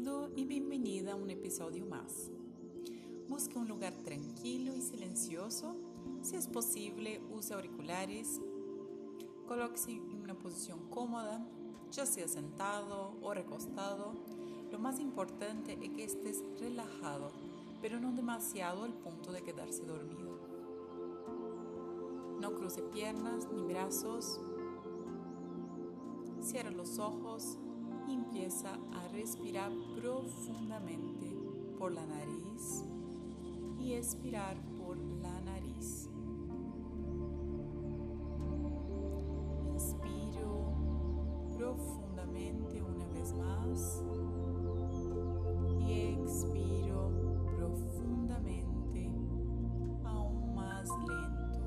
Bienvenido y bienvenida a un episodio más. Busque un lugar tranquilo y silencioso. Si es posible, use auriculares. Colóquese en una posición cómoda, ya sea sentado o recostado. Lo más importante es que estés relajado, pero no demasiado al punto de quedarse dormido. No cruce piernas ni brazos. Cierra los ojos empieza a respirar profundamente por la nariz y expirar por la nariz. Inspiro profundamente una vez más y expiro profundamente aún más lento.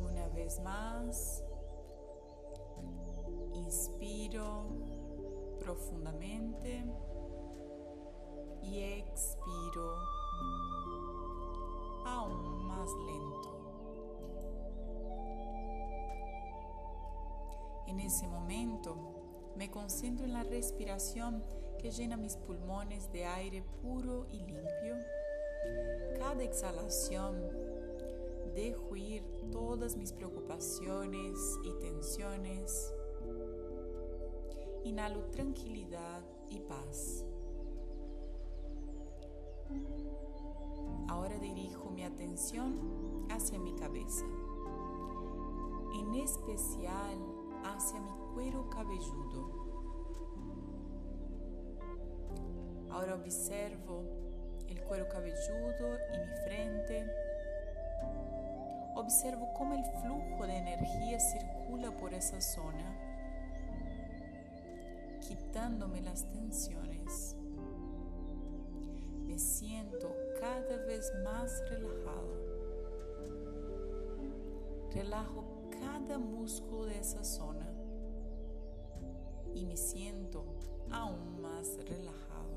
Una vez más. Inspiro profundamente y expiro aún más lento. En ese momento me concentro en la respiración que llena mis pulmones de aire puro y limpio. Cada exhalación dejo ir todas mis preocupaciones y tensiones inhalo tranquilidad y paz. Ahora dirijo mi atención hacia mi cabeza, en especial hacia mi cuero cabelludo. Ahora observo el cuero cabelludo y mi frente. Observo cómo el flujo de energía circula por esa zona quitándome las tensiones. Me siento cada vez más relajado. Relajo cada músculo de esa zona y me siento aún más relajado.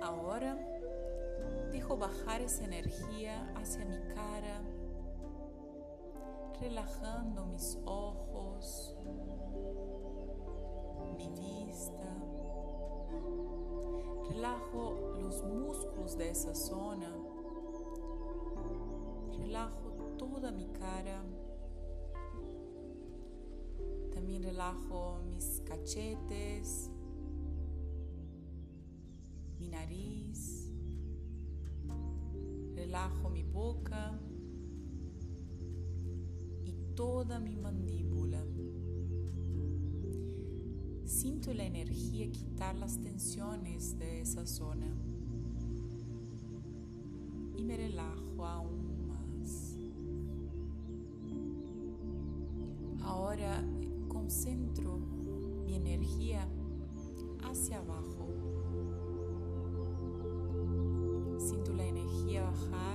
Ahora dejo bajar esa energía hacia mi cara relajando mis ojos, mi vista. Relajo los músculos de esa zona. Relajo toda mi cara. También relajo mis cachetes, mi nariz. Relajo mi boca toda mi mandíbula. Siento la energía quitar las tensiones de esa zona y me relajo aún más. Ahora concentro mi energía hacia abajo. Siento la energía bajar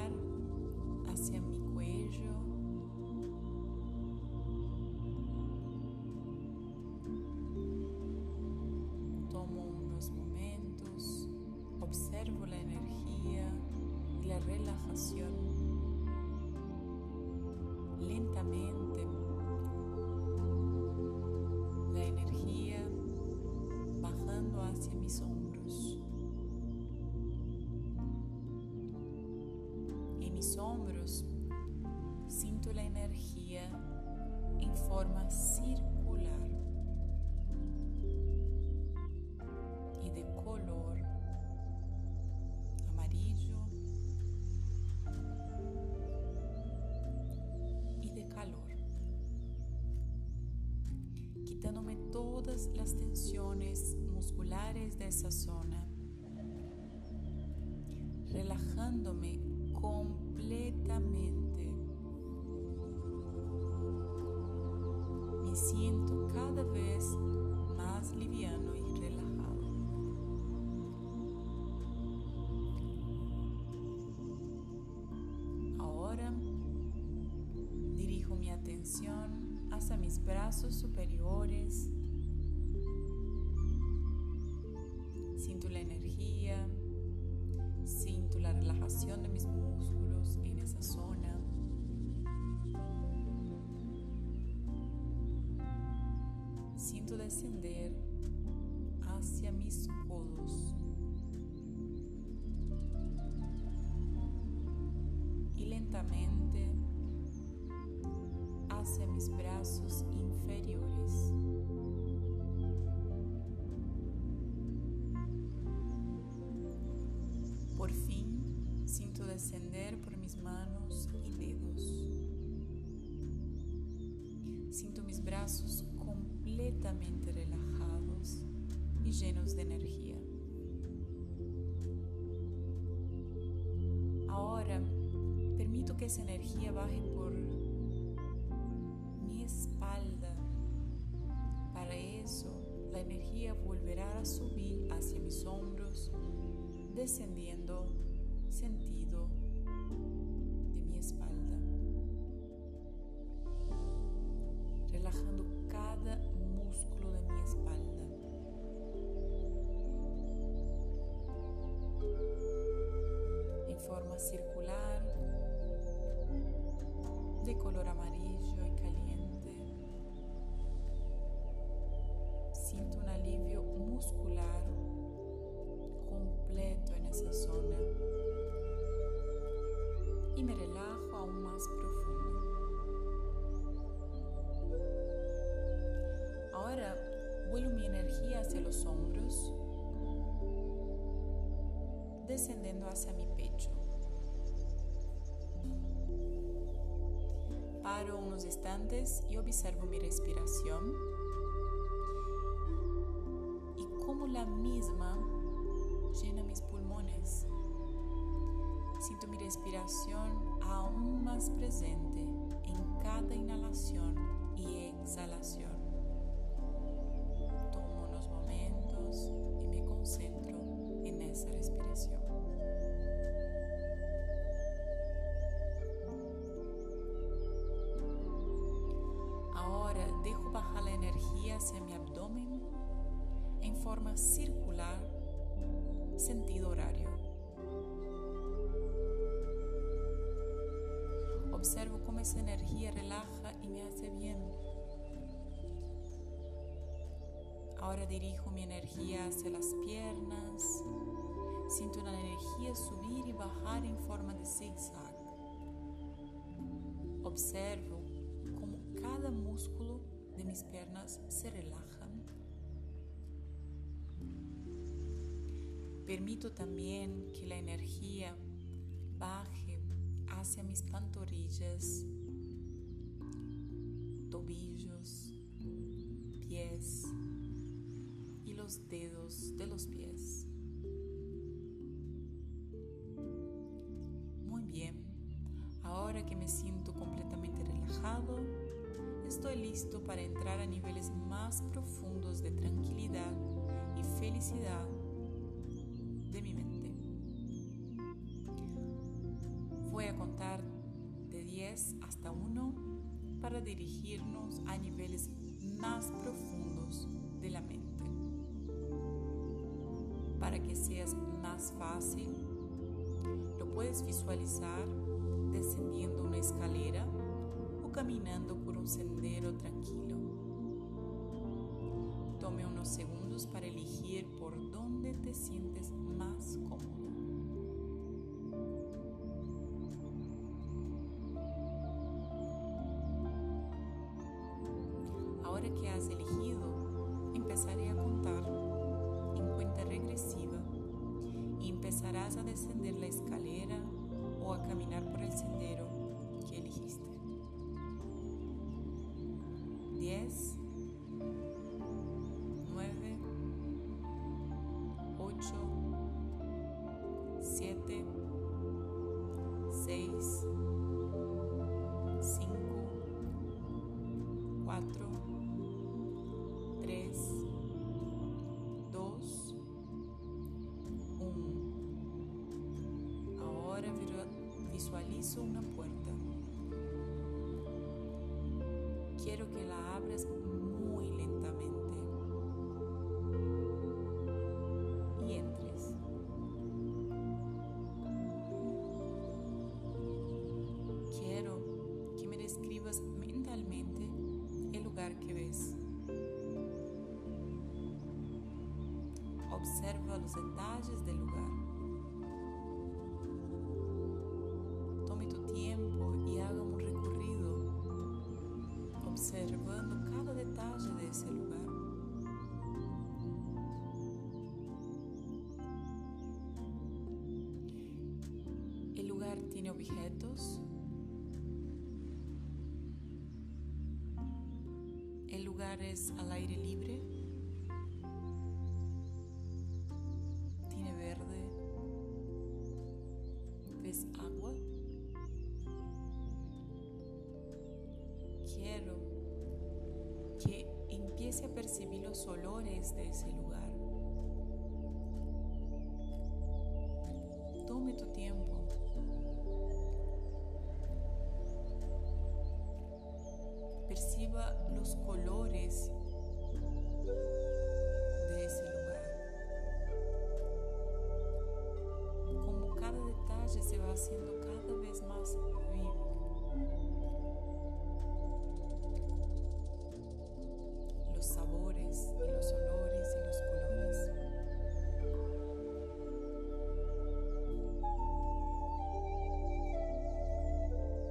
la energía bajando hacia mis hombros. En mis hombros siento la energía en forma circular las tensiones musculares de esa zona, relajándome completamente. Me siento cada vez más liviano y relajado. Ahora dirijo mi atención hacia mis brazos superiores de mis músculos en esa zona. Siento descender hacia mis codos. Y lentamente hacia mis brazos inferiores. Siento descender por mis manos y dedos. Siento mis brazos completamente relajados y llenos de energía. Ahora permito que esa energía baje por mi espalda. Para eso, la energía volverá a subir hacia mis hombros, descendiendo sentido de mi espalda, relajando cada músculo de mi espalda. En forma circular, de color amarillo y caliente, siento un alivio muscular completo en esa zona y me relajo aún más profundo. Ahora vuelo mi energía hacia los hombros, descendiendo hacia mi pecho. Paro unos instantes y observo mi respiración y cómo la misma llena mis pulmones. Siento mi respiración aún más presente en cada inhalación y exhalación. Tomo unos momentos y me concentro en esa respiración. Ahora dejo bajar la energía hacia mi abdomen en forma circular, sentido horario. Observo cómo esa energía relaja y me hace bien. Ahora dirijo mi energía hacia las piernas. Siento una energía subir y bajar en forma de zigzag. Observo cómo cada músculo de mis piernas se relajan. Permito también que la energía baje hacia mis pantorrillas, tobillos, pies y los dedos de los pies. Muy bien, ahora que me siento completamente relajado, estoy listo para entrar a niveles más profundos de tranquilidad y felicidad 10 hasta 1 para dirigirnos a niveles más profundos de la mente. Para que seas más fácil, lo puedes visualizar descendiendo una escalera o caminando por un sendero tranquilo. Tome unos segundos para elegir por dónde te sientes más cómodo. Ahora que has elegido, empezaré a contar en cuenta regresiva y empezarás a descender la escalera o a caminar por el sendero que elegiste. 10, 9, 8, 7, 6, 5, 4, que la abres muy lentamente y entres. Quiero que me describas mentalmente el lugar que ves. Observa los detalles del lugar. El lugar tiene objetos. El lugar es al aire libre. Tiene verde. ¿Ves agua? Quiero que empiece a percibir los olores de ese lugar. Tome tu tiempo. Los colores de ese lugar. Como cada detalle se va haciendo cada vez más vivo. Los sabores y los olores y los colores.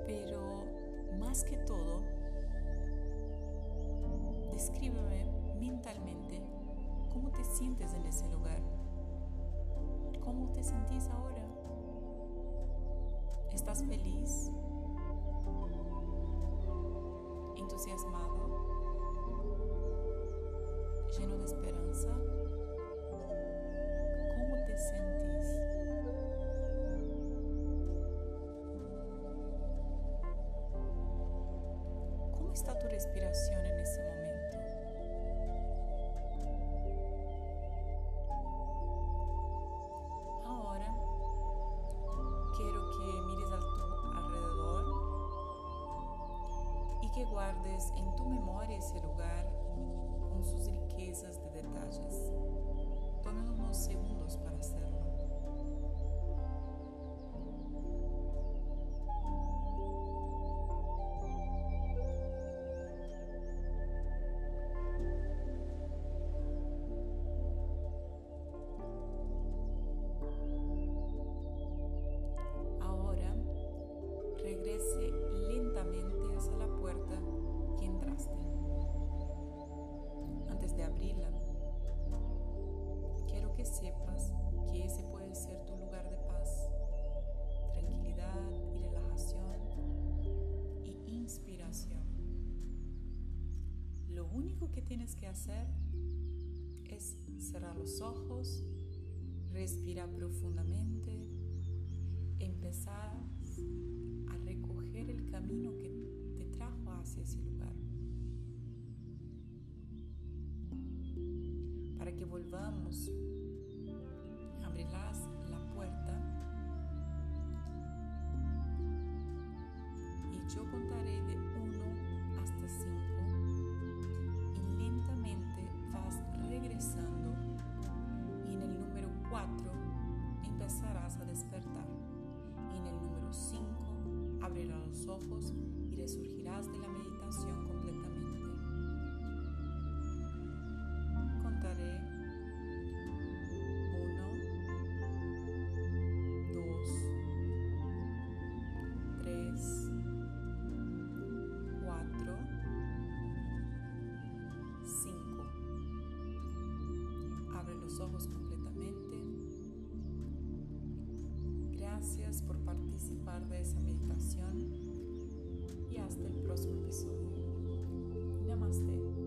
Pero más que todo, sientes en ese lugar. ¿Cómo te sentís ahora? ¿Estás feliz? ¿Entusiasmado? ¿Lleno de esperanza? ¿Cómo te sentís? ¿Cómo está tu respiración en ese momento? Que guardes en tu memoria ese lugar con sus riquezas de detalles. Tome unos segundos para hacerlo. Único que tienes que hacer es cerrar los ojos, respirar profundamente, empezar a recoger el camino que te trajo hacia ese lugar. Para que volvamos, abrirás la puerta y yo contaré de abrirás los ojos y resurgirás de la meditación completamente. Gracias por participar de esa meditación y hasta el próximo episodio. Namaste.